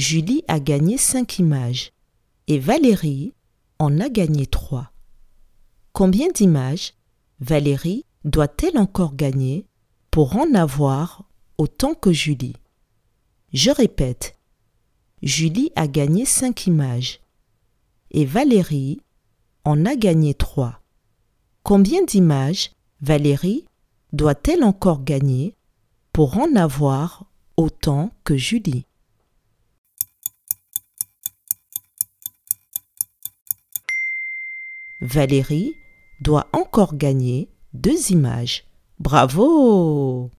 Julie a gagné 5 images et Valérie en a gagné 3. Combien d'images Valérie doit-elle encore gagner pour en avoir autant que Julie? Je répète, Julie a gagné 5 images et Valérie en a gagné 3. Combien d'images Valérie doit-elle encore gagner pour en avoir autant que Julie? Valérie doit encore gagner deux images. Bravo